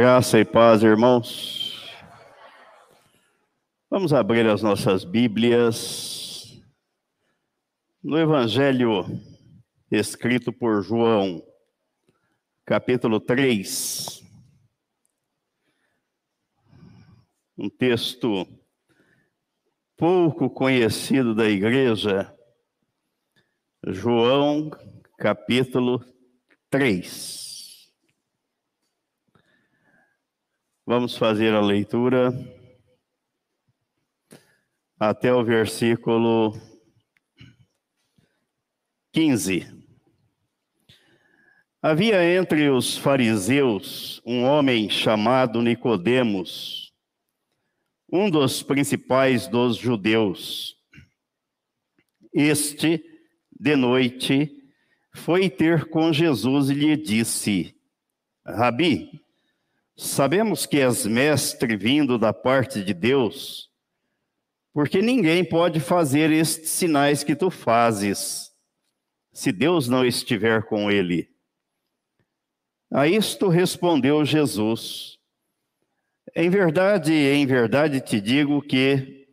Graça e paz, irmãos. Vamos abrir as nossas Bíblias no Evangelho escrito por João, capítulo 3. Um texto pouco conhecido da igreja. João, capítulo 3. Vamos fazer a leitura até o versículo 15. Havia entre os fariseus um homem chamado Nicodemos, um dos principais dos judeus. Este, de noite, foi ter com Jesus e lhe disse: Rabi, Sabemos que és mestre vindo da parte de Deus, porque ninguém pode fazer estes sinais que tu fazes, se Deus não estiver com ele. A isto respondeu Jesus: Em verdade, em verdade te digo que,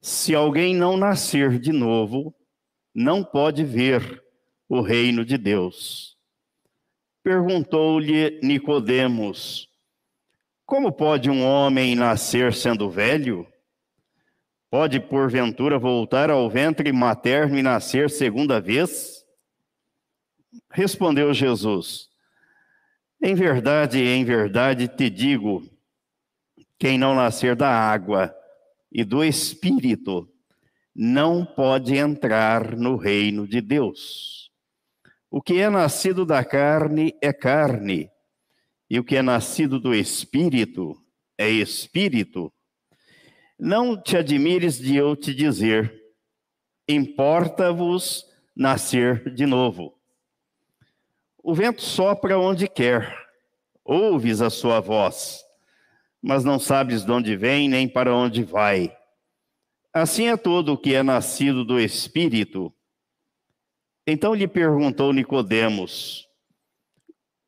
se alguém não nascer de novo, não pode ver o reino de Deus. Perguntou-lhe Nicodemos: como pode um homem nascer sendo velho? Pode, porventura, voltar ao ventre materno e nascer segunda vez? Respondeu Jesus: Em verdade, em verdade te digo: quem não nascer da água e do espírito não pode entrar no reino de Deus. O que é nascido da carne é carne e o que é nascido do Espírito é Espírito, não te admires de eu te dizer, importa-vos nascer de novo. O vento sopra onde quer, ouves a sua voz, mas não sabes de onde vem nem para onde vai. Assim é todo o que é nascido do Espírito. Então lhe perguntou Nicodemos: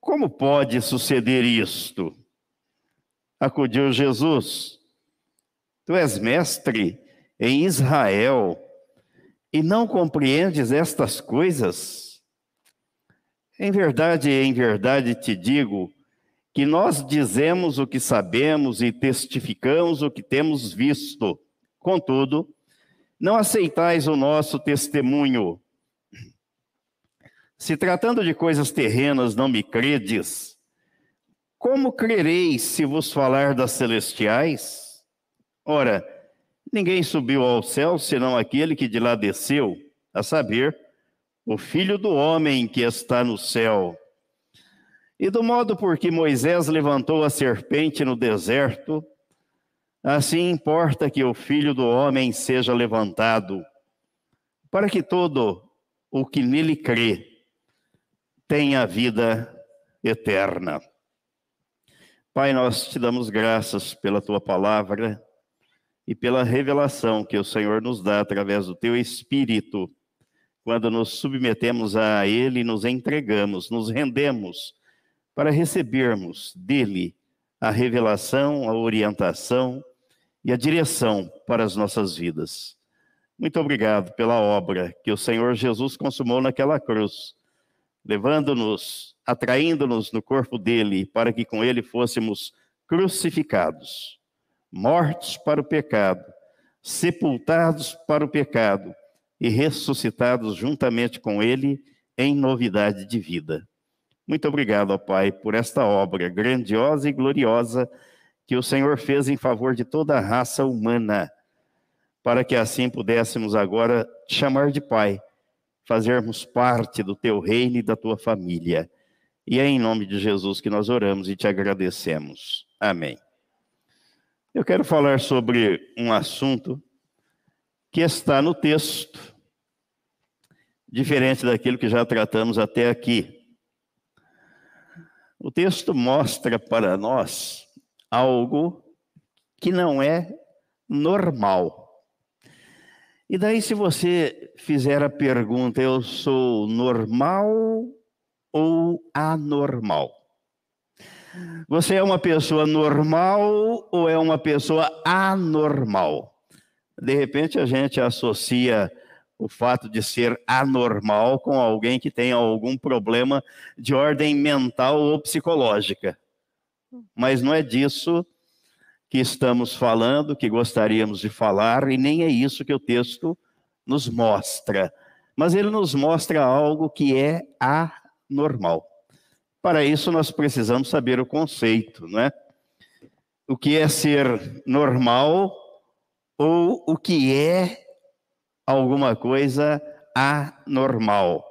como pode suceder isto? Acudiu Jesus. Tu és mestre em Israel e não compreendes estas coisas? Em verdade, em verdade te digo que nós dizemos o que sabemos e testificamos o que temos visto. Contudo, não aceitais o nosso testemunho. Se tratando de coisas terrenas não me credes, como crereis se vos falar das celestiais? Ora, ninguém subiu ao céu senão aquele que de lá desceu, a saber, o Filho do homem que está no céu. E do modo por que Moisés levantou a serpente no deserto, assim importa que o Filho do homem seja levantado, para que todo o que nele crê tem a vida eterna. Pai, nós te damos graças pela tua palavra e pela revelação que o Senhor nos dá através do teu Espírito, quando nos submetemos a Ele, nos entregamos, nos rendemos para recebermos dele a revelação, a orientação e a direção para as nossas vidas. Muito obrigado pela obra que o Senhor Jesus consumou naquela cruz levando-nos, atraindo-nos no corpo dele, para que com ele fôssemos crucificados, mortos para o pecado, sepultados para o pecado e ressuscitados juntamente com ele em novidade de vida. Muito obrigado, ó Pai, por esta obra grandiosa e gloriosa que o Senhor fez em favor de toda a raça humana, para que assim pudéssemos agora chamar de Pai fazermos parte do teu reino e da tua família. E é em nome de Jesus que nós oramos e te agradecemos. Amém. Eu quero falar sobre um assunto que está no texto, diferente daquilo que já tratamos até aqui. O texto mostra para nós algo que não é normal. E daí, se você fizer a pergunta, eu sou normal ou anormal? Você é uma pessoa normal ou é uma pessoa anormal? De repente a gente associa o fato de ser anormal com alguém que tem algum problema de ordem mental ou psicológica. Mas não é disso que estamos falando, que gostaríamos de falar, e nem é isso que o texto nos mostra. Mas ele nos mostra algo que é anormal. Para isso, nós precisamos saber o conceito, não é? O que é ser normal ou o que é alguma coisa anormal.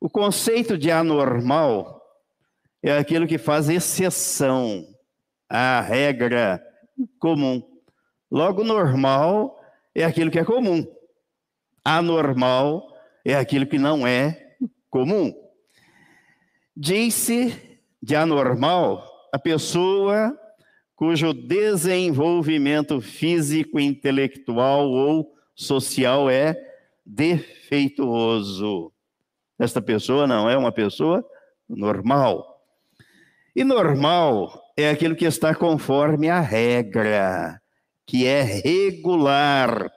O conceito de anormal é aquilo que faz exceção à regra comum. Logo, normal é aquilo que é comum. Anormal é aquilo que não é comum. Diz-se de anormal a pessoa cujo desenvolvimento físico, intelectual ou social é defeituoso. Esta pessoa não é uma pessoa normal. E normal é aquilo que está conforme a regra, que é regular,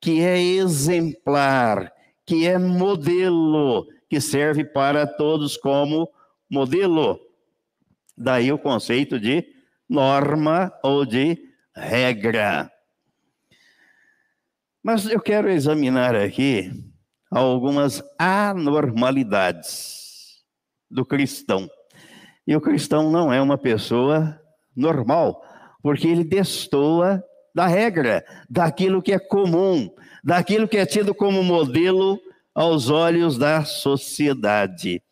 que é exemplar, que é modelo, que serve para todos como modelo. Daí o conceito de norma ou de regra. Mas eu quero examinar aqui algumas anormalidades do cristão. E o cristão não é uma pessoa normal, porque ele destoa da regra, daquilo que é comum, daquilo que é tido como modelo aos olhos da sociedade.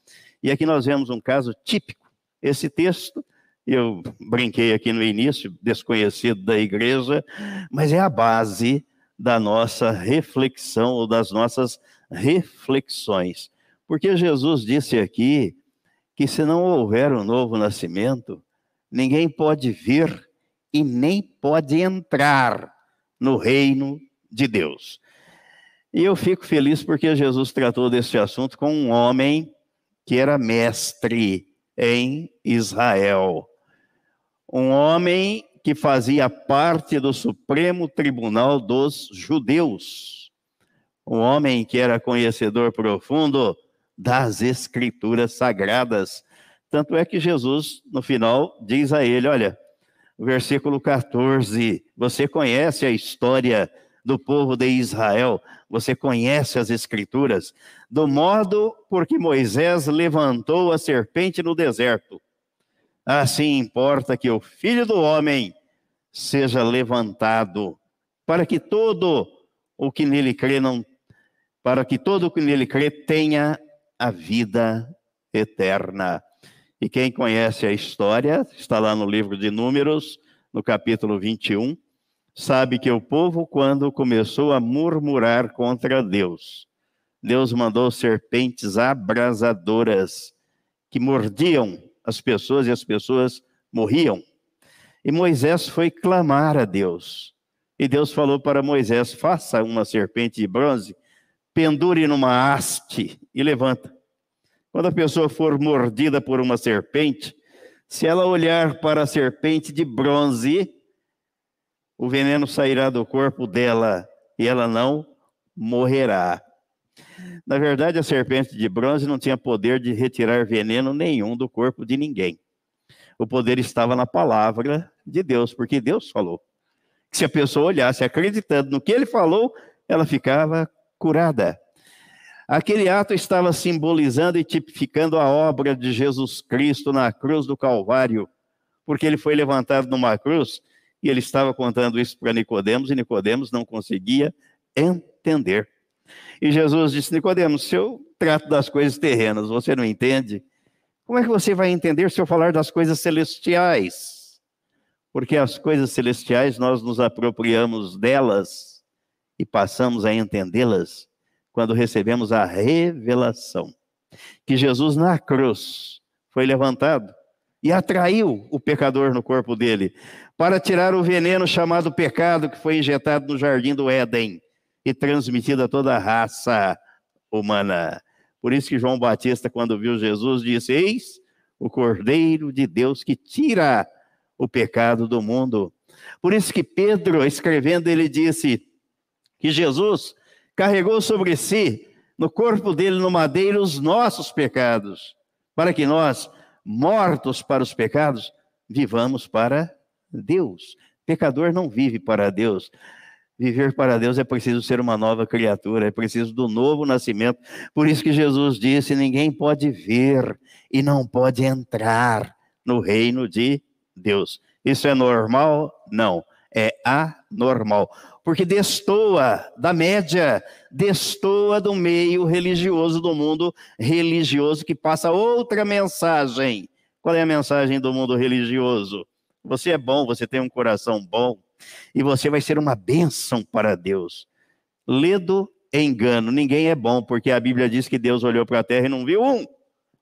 E aqui nós vemos um caso típico. Esse texto, eu brinquei aqui no início, desconhecido da igreja, mas é a base da nossa reflexão ou das nossas reflexões. Porque Jesus disse aqui que se não houver um novo nascimento, ninguém pode vir e nem pode entrar no reino de Deus. E eu fico feliz porque Jesus tratou desse assunto com um homem que era mestre em Israel. Um homem que fazia parte do Supremo Tribunal dos Judeus. Um homem que era conhecedor profundo das Escrituras Sagradas. Tanto é que Jesus, no final, diz a ele: Olha, versículo 14, você conhece a história do povo de Israel, você conhece as Escrituras, do modo por que Moisés levantou a serpente no deserto. Assim importa que o filho do homem seja levantado, para que todo o que nele crê não para que todo o que nele crê tenha a vida eterna. E quem conhece a história, está lá no livro de Números, no capítulo 21, sabe que o povo, quando começou a murmurar contra Deus, Deus mandou serpentes abrasadoras que mordiam as pessoas e as pessoas morriam. E Moisés foi clamar a Deus. E Deus falou para Moisés: faça uma serpente de bronze, pendure numa haste e levanta. Quando a pessoa for mordida por uma serpente, se ela olhar para a serpente de bronze, o veneno sairá do corpo dela e ela não morrerá. Na verdade, a serpente de bronze não tinha poder de retirar veneno nenhum do corpo de ninguém. O poder estava na palavra de Deus, porque Deus falou. Que se a pessoa olhasse acreditando no que ele falou, ela ficava curada. Aquele ato estava simbolizando e tipificando a obra de Jesus Cristo na cruz do Calvário, porque ele foi levantado numa cruz e ele estava contando isso para Nicodemos e Nicodemos não conseguia entender. E Jesus disse: Nicodemos, se eu trato das coisas terrenas, você não entende? Como é que você vai entender se eu falar das coisas celestiais? Porque as coisas celestiais nós nos apropriamos delas e passamos a entendê-las quando recebemos a revelação que Jesus na cruz foi levantado e atraiu o pecador no corpo dele para tirar o veneno chamado pecado que foi injetado no jardim do Éden e transmitido a toda a raça humana. Por isso que João Batista, quando viu Jesus, disse: Eis o Cordeiro de Deus que tira o pecado do mundo. Por isso que Pedro, escrevendo, ele disse que Jesus carregou sobre si, no corpo dele, no madeiro, os nossos pecados, para que nós, mortos para os pecados, vivamos para Deus. Pecador não vive para Deus. Viver para Deus é preciso ser uma nova criatura, é preciso do novo nascimento. Por isso que Jesus disse: ninguém pode ver e não pode entrar no reino de Deus. Isso é normal? Não, é anormal. Porque destoa da média, destoa do meio religioso, do mundo religioso, que passa outra mensagem. Qual é a mensagem do mundo religioso? Você é bom, você tem um coração bom, e você vai ser uma bênção para Deus. Ledo engano, ninguém é bom, porque a Bíblia diz que Deus olhou para a terra e não viu um,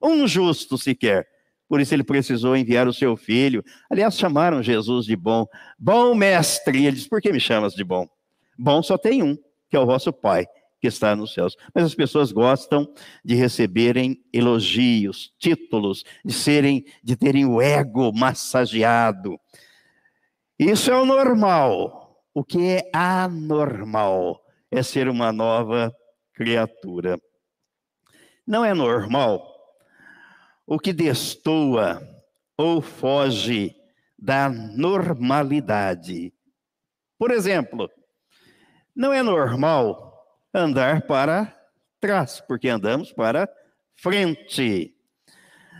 um justo sequer. Por isso ele precisou enviar o seu filho. Aliás, chamaram Jesus de bom. Bom mestre. Ele diz: Por que me chamas de bom? Bom só tem um, que é o vosso Pai, que está nos céus. Mas as pessoas gostam de receberem elogios, títulos, de serem, de terem o ego massageado. Isso é o normal. O que é anormal é ser uma nova criatura. Não é normal o que destoa ou foge da normalidade. Por exemplo, não é normal andar para trás, porque andamos para frente.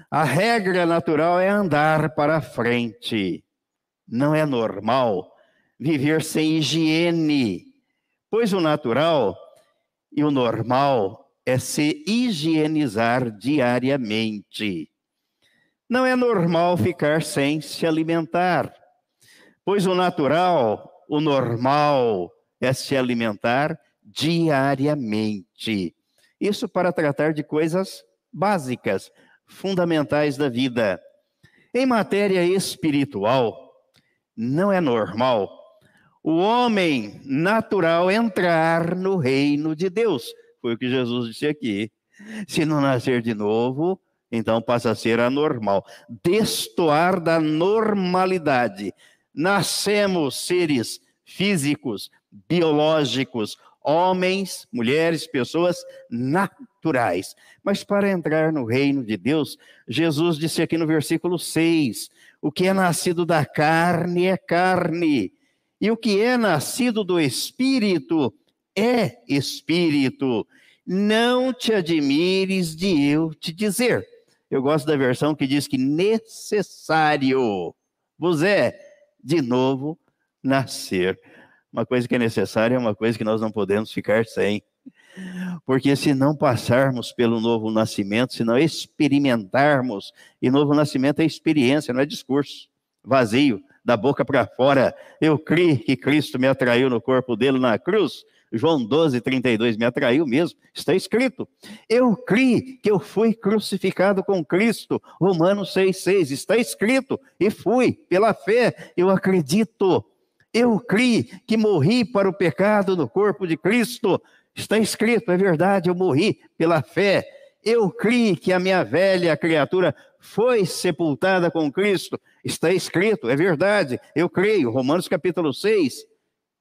A regra natural é andar para frente. Não é normal viver sem higiene, pois o natural e o normal é se higienizar diariamente. Não é normal ficar sem se alimentar, pois o natural, o normal, é se alimentar diariamente. Isso para tratar de coisas básicas, fundamentais da vida. Em matéria espiritual, não é normal o homem natural entrar no reino de Deus. Foi o que Jesus disse aqui. Se não nascer de novo, então passa a ser anormal. Destoar da normalidade. Nascemos seres físicos, biológicos, homens, mulheres, pessoas naturais. Mas para entrar no reino de Deus, Jesus disse aqui no versículo 6: o que é nascido da carne é carne, e o que é nascido do espírito é espírito. Não te admires de eu te dizer. Eu gosto da versão que diz que necessário vos é de novo nascer. Uma coisa que é necessária é uma coisa que nós não podemos ficar sem. Porque se não passarmos pelo novo nascimento, se não experimentarmos, e novo nascimento é experiência, não é discurso vazio, da boca para fora. Eu criei que Cristo me atraiu no corpo dele na cruz, João 12, 32, me atraiu mesmo, está escrito. Eu criei que eu fui crucificado com Cristo, Romanos 6, 6, está escrito, e fui, pela fé, eu acredito. Eu criei que morri para o pecado no corpo de Cristo, está escrito, é verdade, eu morri pela fé. Eu criei que a minha velha criatura foi sepultada com Cristo, está escrito, é verdade, eu creio, Romanos capítulo 6.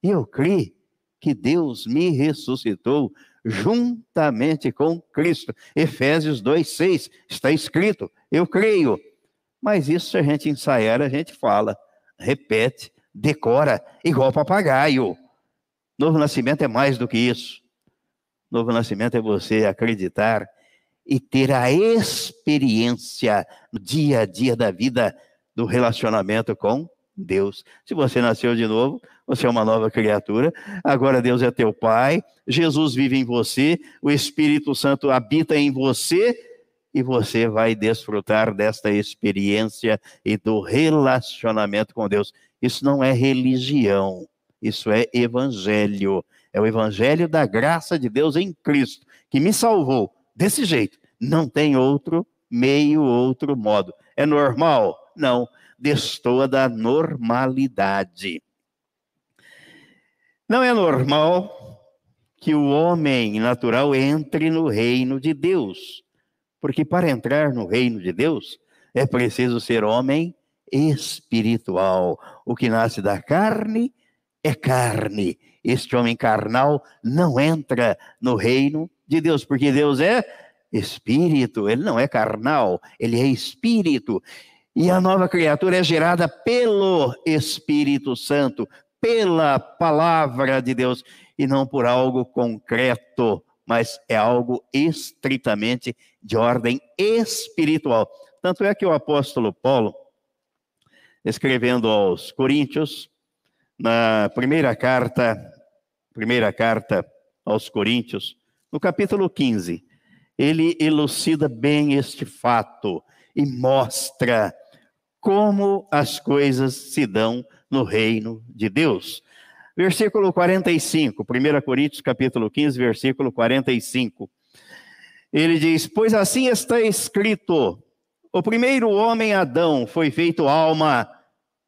Eu criei que Deus me ressuscitou juntamente com Cristo. Efésios 2:6 está escrito, eu creio. Mas isso se a gente ensaiar, a gente fala, repete, decora, igual papagaio. Novo nascimento é mais do que isso. Novo nascimento é você acreditar e ter a experiência no dia a dia da vida do relacionamento com Deus. Se você nasceu de novo, você é uma nova criatura. Agora Deus é teu Pai, Jesus vive em você, o Espírito Santo habita em você e você vai desfrutar desta experiência e do relacionamento com Deus. Isso não é religião, isso é evangelho. É o evangelho da graça de Deus em Cristo, que me salvou desse jeito. Não tem outro meio, outro modo. É normal? Não. Destoa da normalidade. Não é normal que o homem natural entre no reino de Deus, porque para entrar no reino de Deus, É preciso ser homem espiritual. O que nasce da carne é carne. Este homem carnal não entra no reino de Deus, porque Deus é espírito, ele não é carnal, ele é espírito. E a nova criatura é gerada pelo Espírito Santo, pela palavra de Deus, e não por algo concreto, mas é algo estritamente de ordem espiritual. Tanto é que o apóstolo Paulo, escrevendo aos Coríntios, na primeira carta, primeira carta aos Coríntios, no capítulo 15, ele elucida bem este fato e mostra como as coisas se dão no reino de Deus. Versículo 45, 1 Coríntios capítulo 15, versículo 45. Ele diz: Pois assim está escrito: o primeiro homem, Adão, foi feito alma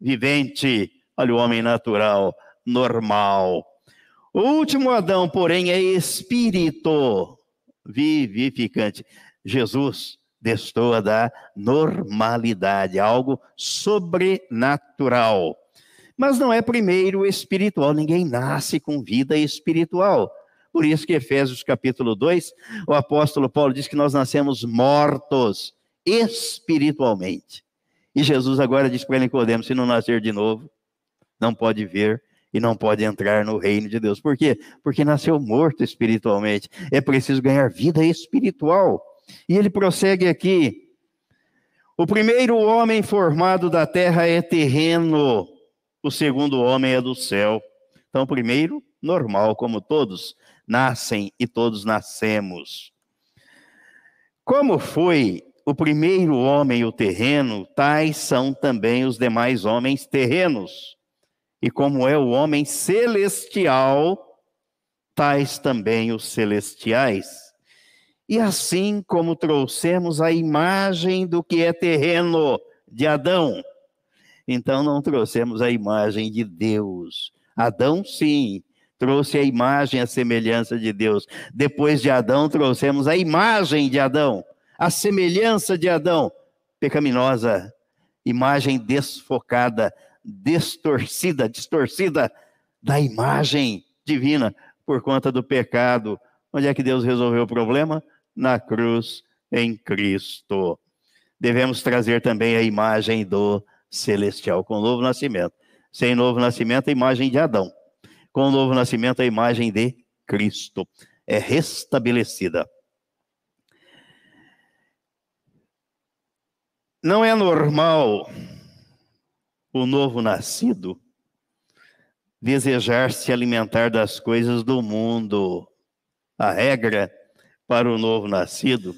vivente. Olha o homem natural, normal. O último Adão, porém, é espírito vivificante. Jesus destoa da normalidade, algo sobrenatural. Mas não é primeiro espiritual, ninguém nasce com vida espiritual. Por isso que Efésios capítulo 2, o apóstolo Paulo diz que nós nascemos mortos espiritualmente. E Jesus agora diz para Nicodemos, se não nascer de novo, não pode ver e não pode entrar no reino de Deus. Por quê? Porque nasceu morto espiritualmente. É preciso ganhar vida espiritual. E ele prossegue aqui. O primeiro homem formado da terra é terreno, o segundo homem é do céu. Então, primeiro, normal, como todos nascem e todos nascemos. Como foi o primeiro homem o terreno, tais são também os demais homens terrenos. E como é o homem celestial, tais também os celestiais. E assim como trouxemos a imagem do que é terreno de Adão, então não trouxemos a imagem de Deus. Adão, sim, trouxe a imagem, a semelhança de Deus. Depois de Adão, trouxemos a imagem de Adão, a semelhança de Adão, pecaminosa, imagem desfocada, distorcida, distorcida da imagem divina por conta do pecado. Onde é que Deus resolveu o problema? Na cruz, em Cristo. Devemos trazer também a imagem do celestial, com o novo nascimento. Sem novo nascimento, a imagem de Adão. Com o novo nascimento, a imagem de Cristo é restabelecida. Não é normal o novo nascido desejar se alimentar das coisas do mundo. A regra para o novo nascido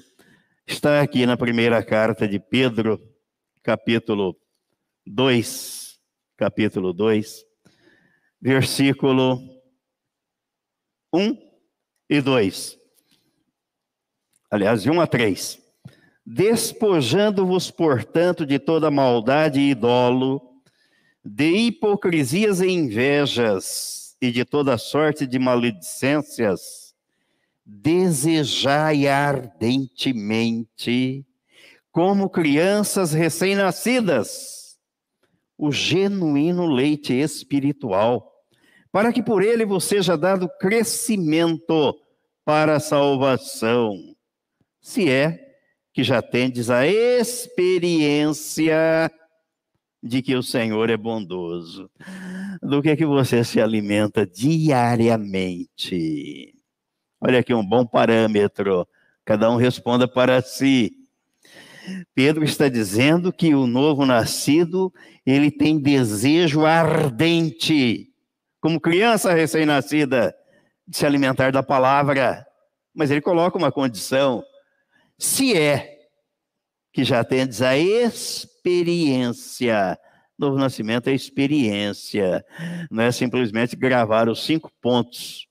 está aqui na primeira carta de Pedro, capítulo 2, capítulo 2, versículo 1 e 2. Aliás, de 1 a 3. Despojando-vos, portanto, de toda maldade e dolo, de hipocrisias e invejas, e de toda sorte de maledicências, desejai ardentemente, como crianças recém-nascidas, o genuíno leite espiritual, para que por ele vos seja dado crescimento para a salvação, se é que já tendes a experiência de que o Senhor é bondoso. Do que é que você se alimenta diariamente? Olha aqui um bom parâmetro. Cada um responda para si. Pedro está dizendo que o novo nascido, ele tem desejo ardente, como criança recém-nascida, de se alimentar da palavra. Mas ele coloca uma condição: se é que já tendes a experiência. Novo nascimento é experiência, não é simplesmente gravar os cinco pontos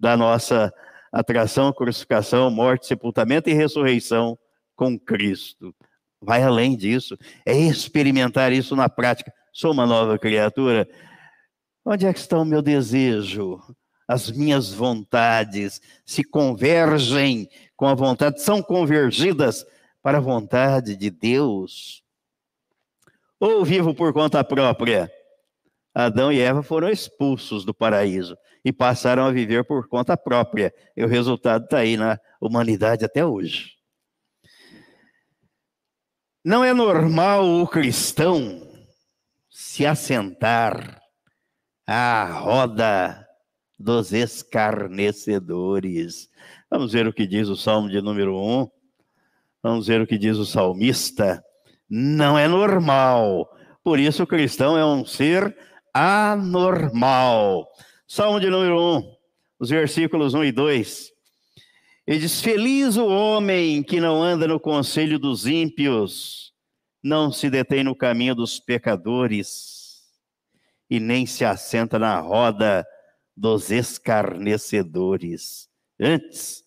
da nossa atração, crucificação, morte, sepultamento e ressurreição com Cristo. Vai além disso, é experimentar isso na prática. Sou uma nova criatura. Onde é que está o meu desejo? As minhas vontades se convergem com a vontade, são convergidas para a vontade de Deus. ou vivo por conta própria? Adão e Eva foram expulsos do paraíso e passaram a viver por conta própria. E o resultado está aí na humanidade até hoje. Não é normal o cristão se assentar à roda dos escarnecedores. Vamos ver o que diz o Salmo de número 1. Vamos ver o que diz o salmista. Não é normal. Por isso o cristão é um ser anormal. Salmo de número 1, os versículos 1 e 2. Ele diz: Feliz o homem que não anda no conselho dos ímpios, não se detém no caminho dos pecadores, e nem se assenta na roda dos escarnecedores. Antes,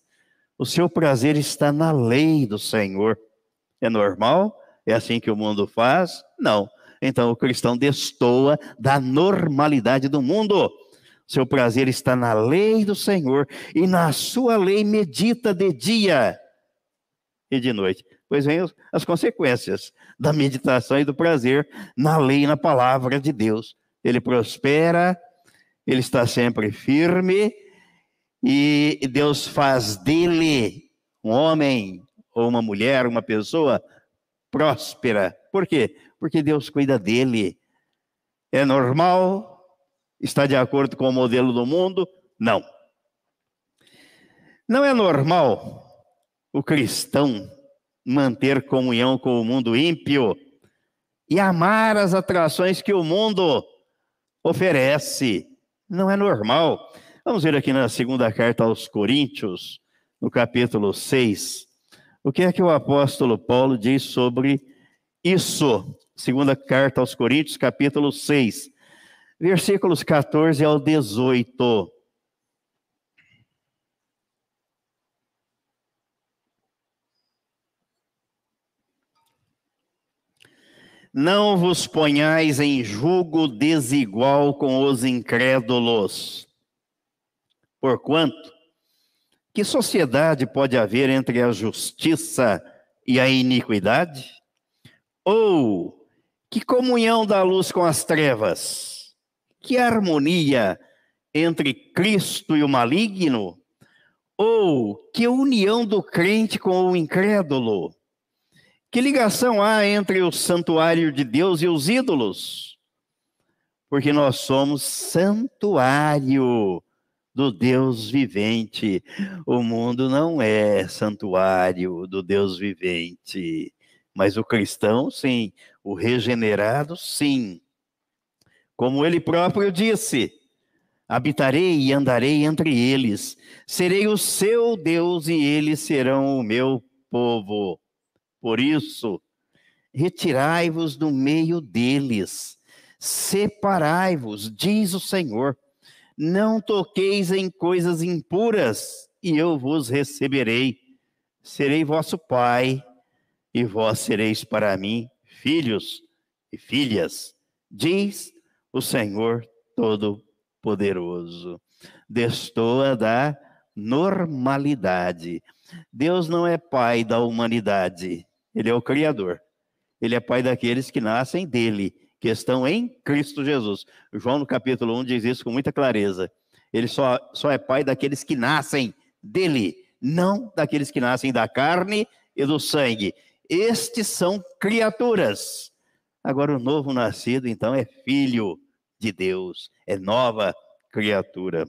o seu prazer está na lei do Senhor. É normal? É assim que o mundo faz? Não. Então o cristão destoa da normalidade do mundo. Seu prazer está na lei do Senhor e na sua lei medita de dia e de noite. Pois vem as consequências da meditação e do prazer na lei e na palavra de Deus. Ele prospera, ele está sempre firme e Deus faz dele um homem ou uma mulher, uma pessoa próspera. Por quê? porque Deus cuida dele. É normal? Está de acordo com o modelo do mundo? Não. Não é normal o cristão manter comunhão com o mundo ímpio e amar as atrações que o mundo oferece. Não é normal. Vamos ver aqui na segunda carta aos Coríntios, no capítulo 6, o que é que o apóstolo Paulo diz sobre isso. Segunda carta aos Coríntios, capítulo 6, versículos 14 ao 18. Não vos ponhais em julgo desigual com os incrédulos. Porquanto, que sociedade pode haver entre a justiça e a iniquidade? Ou que comunhão da luz com as trevas? Que harmonia entre Cristo e o maligno? Ou que união do crente com o incrédulo? Que ligação há entre o santuário de Deus e os ídolos? Porque nós somos santuário do Deus vivente. O mundo não é santuário do Deus vivente. Mas o cristão, sim. O regenerado, sim. Como ele próprio disse: habitarei e andarei entre eles, serei o seu Deus e eles serão o meu povo. Por isso, retirai-vos do meio deles, separai-vos, diz o Senhor. Não toqueis em coisas impuras, e eu vos receberei. Serei vosso pai, e vós sereis para mim filhos e filhas, diz o Senhor Todo-Poderoso. Destoa da normalidade. Deus não é pai da humanidade, ele é o Criador. Ele é pai daqueles que nascem dele, que estão em Cristo Jesus. João, no capítulo 1, diz isso com muita clareza. Ele só, só é pai daqueles que nascem dele, não daqueles que nascem da carne e do sangue. Estes são criaturas. Agora, o novo nascido, então, é filho de Deus, é nova criatura.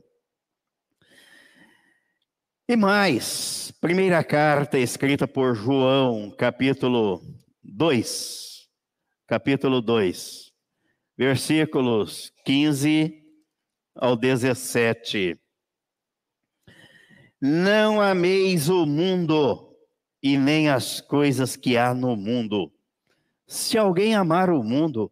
E mais, primeira carta escrita por João, capítulo 2, capítulo 2, versículos 15 ao 17. Não ameis o mundo, e nem as coisas que há no mundo. Se alguém amar o mundo,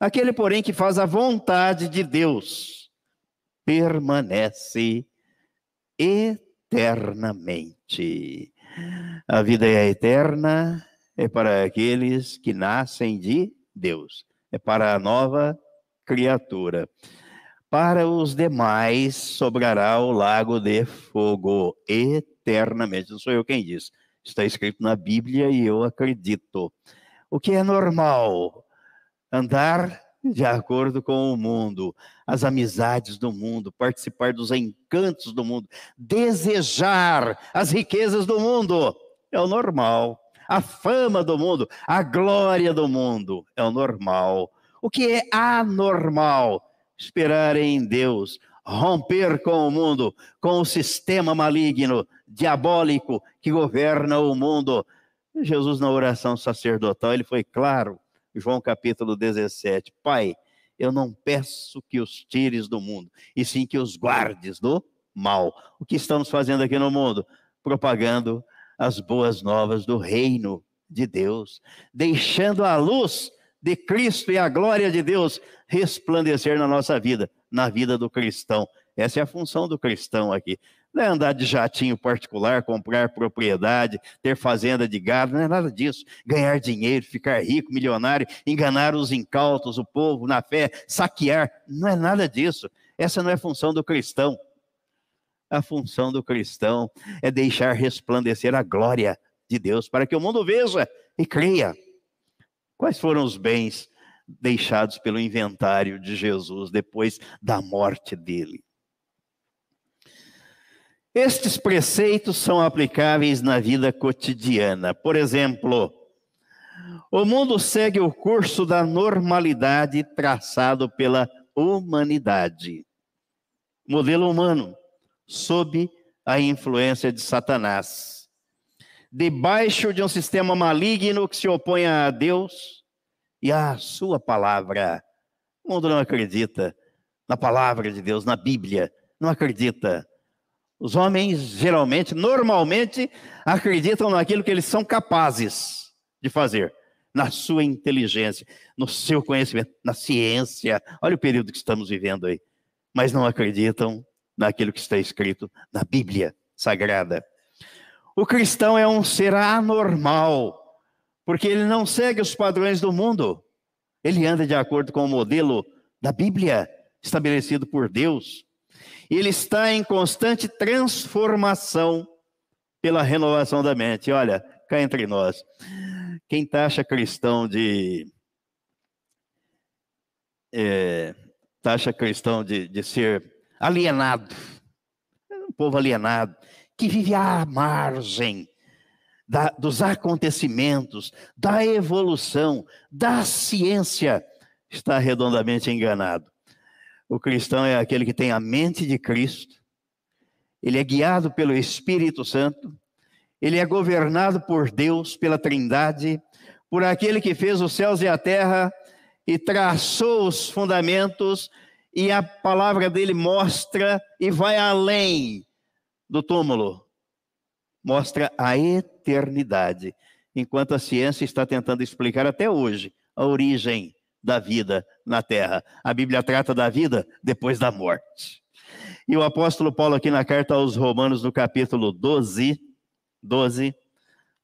Aquele, porém, que faz a vontade de Deus permanece eternamente. A vida é eterna, é para aqueles que nascem de Deus, é para a nova criatura. Para os demais sobrará o lago de fogo eternamente. Não sou eu quem diz. Está escrito na Bíblia e eu acredito. O que é normal? Andar de acordo com o mundo, as amizades do mundo, participar dos encantos do mundo, desejar as riquezas do mundo. É o normal. A fama do mundo, a glória do mundo é o normal. O que é anormal? esperar em Deus, romper com o mundo, com o sistema maligno, diabólico que governa o mundo. Jesus, na oração sacerdotal, ele foi claro, João capítulo 17: Pai, eu não peço que os tires do mundo, e sim que os guardes do mal. O que estamos fazendo aqui no mundo? Propagando as boas novas do reino de Deus, deixando a luz de Cristo e a glória de Deus resplandecer na nossa vida, na vida do cristão. Essa é a função do cristão aqui. Não é andar de jatinho particular, comprar propriedade, ter fazenda de gado, não é nada disso. Ganhar dinheiro, ficar rico, milionário, enganar os incautos, o povo na fé, saquear, não é nada disso. Essa não é a função do cristão. A função do cristão é deixar resplandecer a glória de Deus para que o mundo veja e creia. Quais foram os bens deixados pelo inventário de Jesus depois da morte dele? Estes preceitos são aplicáveis na vida cotidiana. Por exemplo, o mundo segue o curso da normalidade traçado pela humanidade. Modelo humano, sob a influência de Satanás debaixo de um sistema maligno que se opõe a Deus e à sua palavra. O mundo não acredita na palavra de Deus, na Bíblia, não acredita. Os homens, geralmente, normalmente, acreditam naquilo que eles são capazes de fazer, na sua inteligência, no seu conhecimento, na ciência. Olha o período que estamos vivendo aí. Mas não acreditam naquilo que está escrito na Bíblia Sagrada. O cristão é um ser anormal, porque ele não segue os padrões do mundo. Ele anda de acordo com o modelo da Bíblia, estabelecido por Deus. Ele está em constante transformação pela renovação da mente. Olha, cá entre nós, quem taxa cristão de. É, taxa cristão de, de ser alienado, um povo alienado, que vive à margem da, dos acontecimentos, da evolução, da ciência, está redondamente enganado. O cristão é aquele que tem a mente de Cristo, ele é guiado pelo Espírito Santo, ele é governado por Deus, pela Trindade, por aquele que fez os céus e a terra e traçou os fundamentos, e a palavra dele mostra e vai além do túmulo mostra a eternidade, enquanto a ciência está tentando explicar até hoje a origem da vida na Terra. A Bíblia trata da vida depois da morte. E o apóstolo Paulo, aqui na carta aos Romanos, no capítulo 12, 12,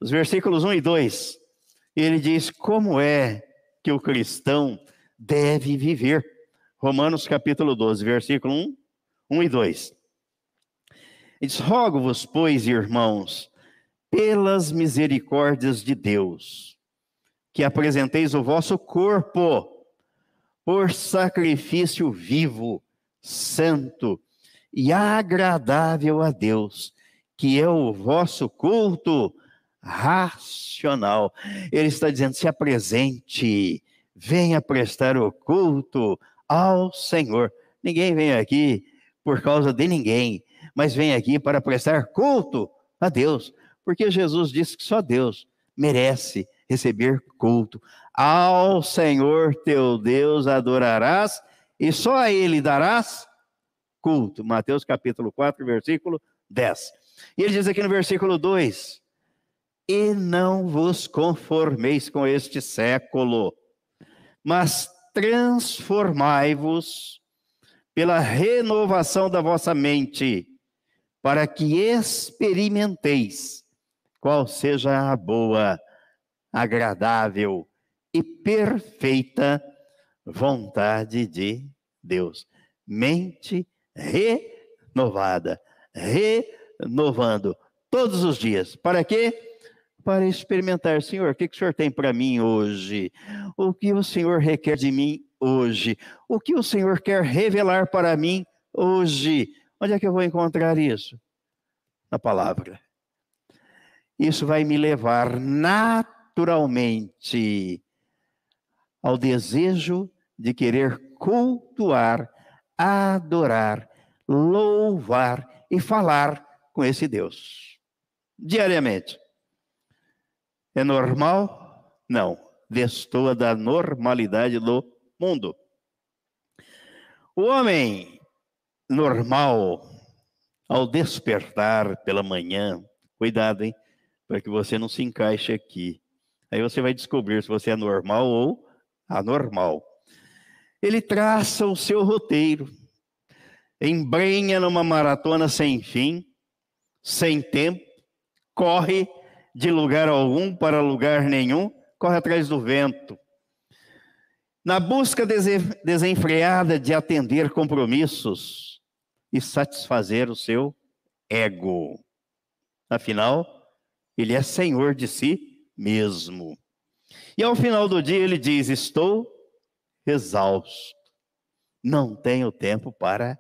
os versículos 1 e 2, ele diz como é que o cristão deve viver. Romanos capítulo 12, versículo 1, 1 e 2. Ele diz: Rogo-vos, pois, irmãos, pelas misericórdias de Deus, que apresenteis o vosso corpo por sacrifício vivo, santo e agradável a Deus, que é o vosso culto racional. Ele está dizendo: se apresente, venha prestar o culto ao Senhor. Ninguém vem aqui por causa de ninguém mas vem aqui para prestar culto a Deus, porque Jesus disse que só Deus merece receber culto. Ao Senhor teu Deus adorarás e só a Ele darás culto. Mateus capítulo 4, versículo 10. E ele diz aqui no versículo 2: E não vos conformeis com este século, mas transformai-vos pela renovação da vossa mente, para que experimenteis qual seja a boa, agradável e perfeita vontade de Deus. Mente renovada, renovando todos os dias. Para quê? Para experimentar, Senhor, o que, que o Senhor tem para mim hoje? O que o Senhor requer de mim hoje? O que o Senhor quer revelar para mim hoje? Onde é que eu vou encontrar isso? Na palavra. Isso vai me levar naturalmente ao desejo de querer cultuar, adorar, louvar e falar com esse Deus diariamente. É normal? Não. Destoa da normalidade do mundo. O homem normal, ao despertar pela manhã, cuidado, hein? Para que você não se encaixe aqui. Aí você vai descobrir se você é normal ou anormal. Ele traça o seu roteiro, embrenha numa maratona sem fim, sem tempo, corre de lugar algum para lugar nenhum, corre atrás do vento. Na busca desenfreada de atender compromissos e satisfazer o seu ego. Afinal, ele é senhor de si mesmo. E ao final do dia ele diz: Estou exausto, não tenho tempo para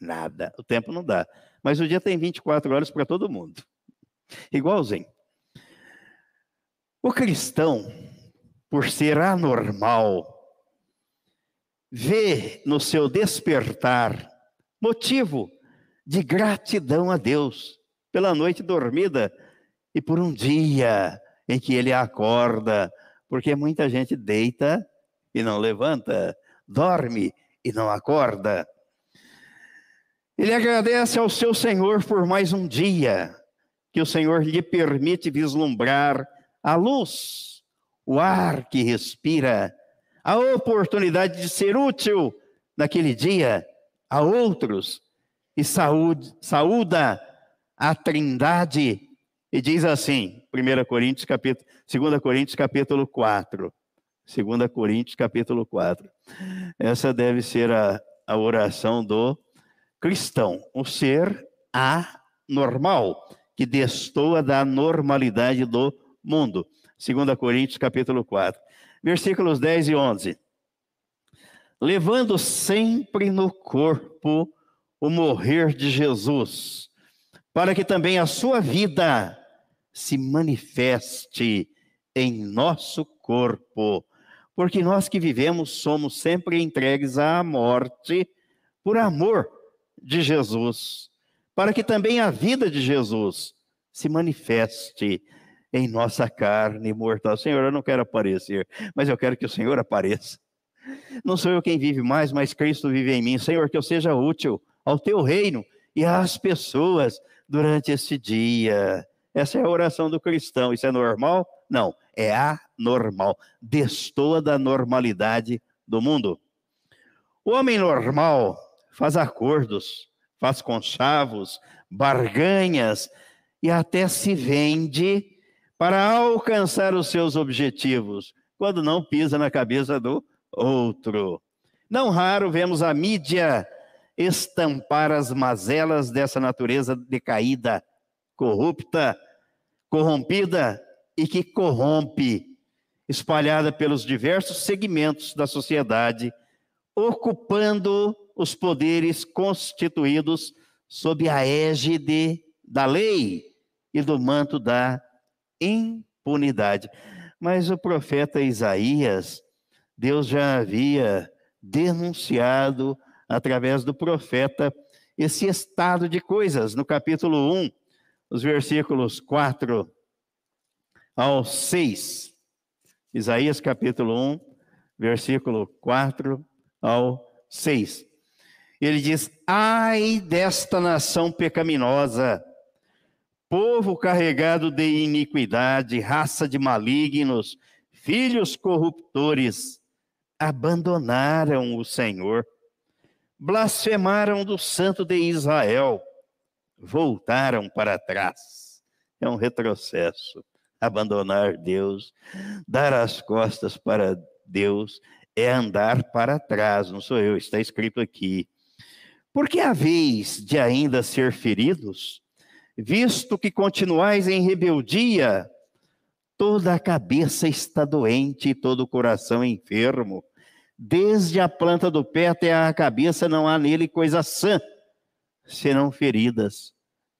nada. O tempo não dá, mas o dia tem 24 horas para todo mundo. Igualzinho. O cristão, por ser anormal, vê no seu despertar motivo de gratidão a Deus pela noite dormida e por um dia em que ele acorda, porque muita gente deita e não levanta, dorme e não acorda. Ele agradece ao seu Senhor por mais um dia, que o Senhor lhe permite vislumbrar a luz, o ar que respira, a oportunidade de ser útil naquele dia a outros e saúde, saúda a Trindade e diz assim, 1 Coríntios capítulo, 2 Coríntios capítulo 4. 2 Coríntios capítulo 4. Essa deve ser a, a oração do cristão, o ser anormal que destoa da normalidade do mundo. 2 Coríntios capítulo 4, versículos 10 e 11. Levando sempre no corpo o morrer de Jesus, para que também a sua vida se manifeste em nosso corpo, porque nós que vivemos somos sempre entregues à morte por amor de Jesus para que também a vida de Jesus se manifeste em nossa carne mortal. Senhor, eu não quero aparecer, mas eu quero que o Senhor apareça. Não sou eu quem vive mais, mas Cristo vive em mim. Senhor, que eu seja útil ao teu reino e às pessoas durante esse dia. Essa é a oração do cristão. Isso é normal? Não, é anormal. Destoa da normalidade do mundo. O homem normal faz acordos, faz conchavos, barganhas e até se vende para alcançar os seus objetivos, quando não pisa na cabeça do outro. Não raro vemos a mídia estampar as mazelas dessa natureza decaída, corrupta, corrompida e que corrompe, espalhada pelos diversos segmentos da sociedade, ocupando os poderes constituídos sob a égide da lei e do manto da impunidade. Mas o profeta Isaías, Deus já havia denunciado através do profeta esse estado de coisas no capítulo 1, os versículos 4 ao 6. Isaías capítulo 1, versículo 4 ao 6. Ele diz: Ai desta nação pecaminosa, povo carregado de iniquidade, raça de malignos, filhos corruptores. abandonaram o Senhor, blasfemaram do Santo de Israel, voltaram para trás. É um retrocesso. Abandonar Deus, dar as costas para Deus, é andar para trás, não sou eu, está escrito aqui. Porque a vez de ainda ser feridos, visto que continuais em rebeldia, toda a cabeça está doente e todo o coração enfermo. Desde a planta do pé até a cabeça não há nele coisa sã, senão feridas,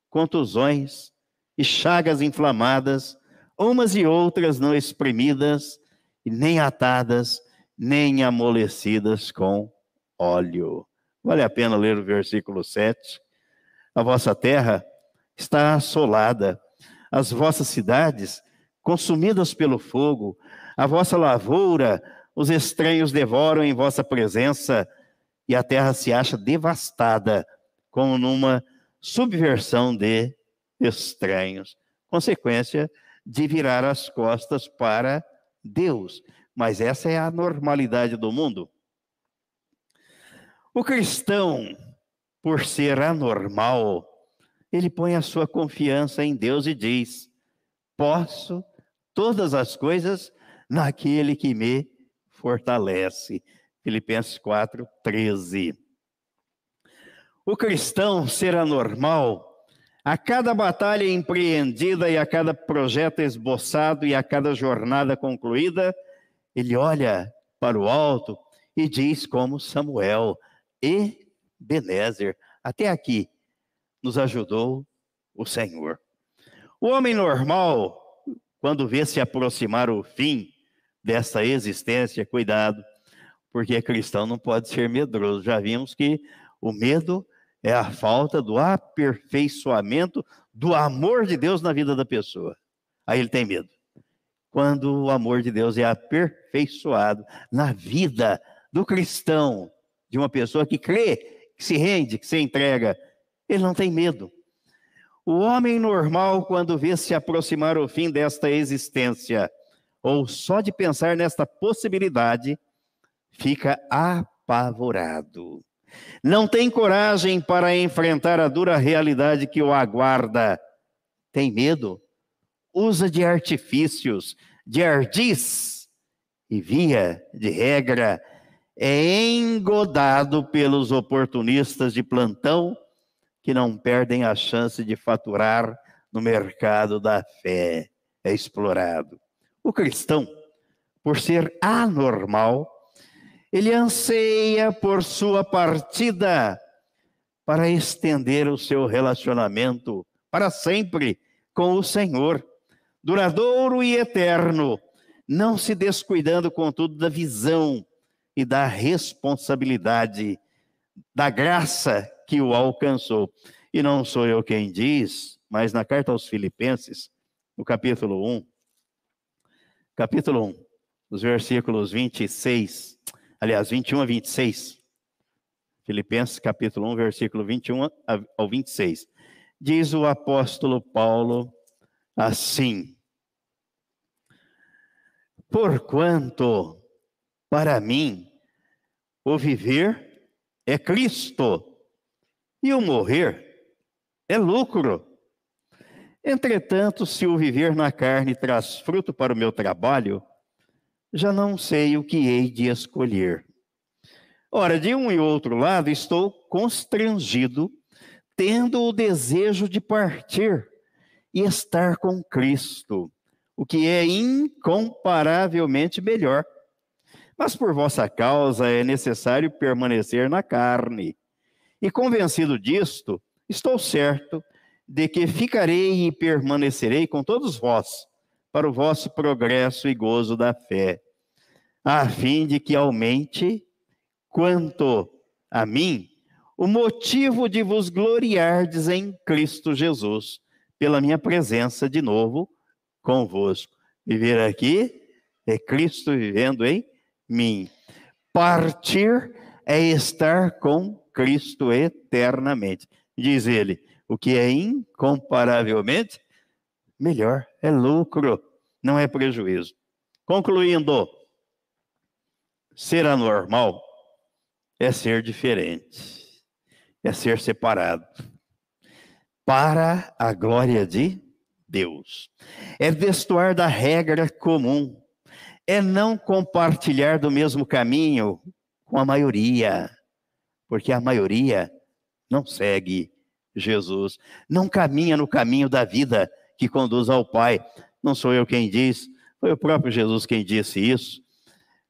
contusões e chagas inflamadas, umas e outras não exprimidas, nem atadas, nem amolecidas com óleo. Vale a pena ler o versículo 7. A vossa terra está assolada, as vossas cidades consumidas pelo fogo, a vossa lavoura os estranhos devoram em vossa presença, e a terra se acha devastada, como numa subversão de estranhos. Consequência de virar as costas para Deus. Mas essa é a normalidade do mundo. O cristão, por ser anormal, ele põe a sua confiança em Deus e diz: Posso todas as coisas naquele que me fortalece. Filipenses 4, 13. O cristão será normal a cada batalha empreendida e a cada projeto esboçado e a cada jornada concluída, ele olha para o alto e diz como Samuel e Benézer, até aqui nos ajudou o Senhor. O homem normal, quando vê se aproximar o fim dessa existência, cuidado, porque cristão não pode ser medroso. Já vimos que o medo é a falta do aperfeiçoamento do amor de Deus na vida da pessoa. Aí ele tem medo. Quando o amor de Deus é aperfeiçoado na vida do cristão, de uma pessoa que crê, que se rende, que se entrega, ele não tem medo. O homem normal, quando vê se aproximar o fim desta existência, ou só de pensar nesta possibilidade, fica apavorado. Não tem coragem para enfrentar a dura realidade que o aguarda. Tem medo, usa de artifícios, de ardis, e via de regra é engodado pelos oportunistas de plantão que não perdem a chance de faturar no mercado da fé. É explorado. O cristão, por ser anormal, ele anseia por sua partida para estender o seu relacionamento para sempre com o Senhor, duradouro e eterno, não se descuidando, contudo, da visão e da responsabilidade, da graça que o alcançou. E não sou eu quem diz, mas na carta aos Filipenses, no capítulo 1, capítulo 1, os versículos 26 aliás, 21 a 26. Filipenses capítulo 1, versículo 21 ao 26. Diz o apóstolo Paulo assim: Porquanto para mim o viver é Cristo e o morrer é lucro. Entretanto, se o viver na carne traz fruto para o meu trabalho, já não sei o que hei de escolher. Ora, de um e outro lado, estou constrangido, tendo o desejo de partir e estar com Cristo, o que é incomparavelmente melhor. Mas por vossa causa é necessário permanecer na carne. E convencido disto, estou certo de que ficarei e permanecerei com todos vós para o vosso progresso e gozo da fé, a fim de que aumente, quanto a mim, o motivo de vos gloriardes em Cristo Jesus, pela minha presença de novo convosco. Viver aqui é Cristo vivendo em mim. Partir é estar com Cristo eternamente. Diz ele, o que é incomparavelmente melhor, é lucro, não é prejuízo. Concluindo, Ser anormal é ser diferente, é ser separado para a glória de Deus. É destoar da regra comum, é não compartilhar do mesmo caminho com a maioria, porque a maioria não segue Jesus, não caminha no caminho da vida que conduz ao Pai. Não sou eu quem diz, foi o próprio Jesus quem disse isso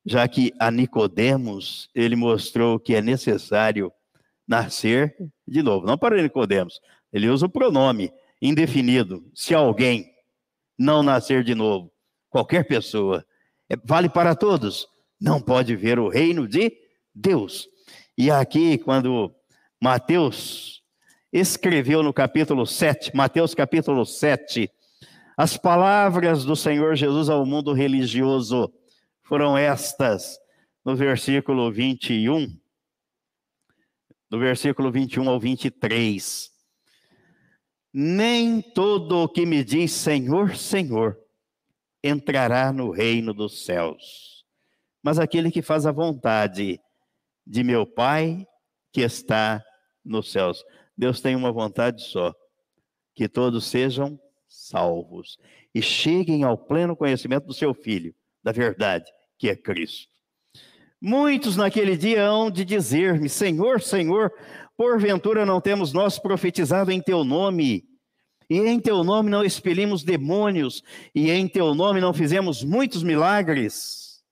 já que a Nicodemos ele mostrou que é necessário nascer de novo. Não para Nicodemos, ele usa o pronome indefinido. Se alguém não nascer de novo, qualquer pessoa, é, vale para todos, não pode ver o reino de Deus. E aqui, quando Mateus escreveu no capítulo 7, Mateus capítulo 7, as palavras do Senhor Jesus ao mundo religioso, foram estas no versículo 21, do versículo 21 ao 23. Nem todo o que me diz Senhor, Senhor entrará no reino dos céus, mas aquele que faz a vontade de meu Pai que está nos céus. Deus tem uma vontade só: que todos sejam salvos e cheguem ao pleno conhecimento do seu Filho, da verdade que é Cristo. Muitos naquele dia hão de dizer-me: Senhor, Senhor, porventura não temos nós profetizado em teu nome, e em teu nome não expelimos demônios, e em teu nome não fizemos muitos milagres?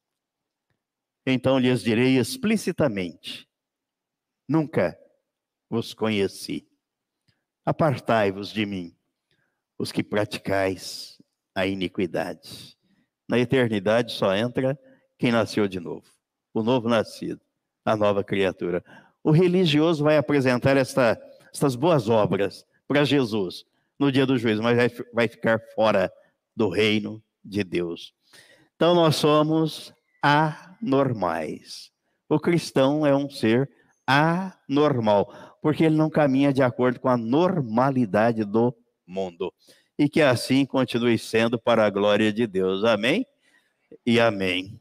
Então lhes direi explicitamente: Nunca vos conheci. Apartai-vos de mim, os que praticais a iniquidade. Na eternidade só entra quem nasceu de novo, o novo nascido, a nova criatura. O religioso vai apresentar esta, estas boas obras para Jesus no dia do juízo, mas vai, vai ficar fora do reino de Deus. Então nós somos anormais. O cristão é um ser anormal, porque ele não caminha de acordo com a normalidade do mundo. E que assim continue sendo para a glória de Deus. Amém? E amém.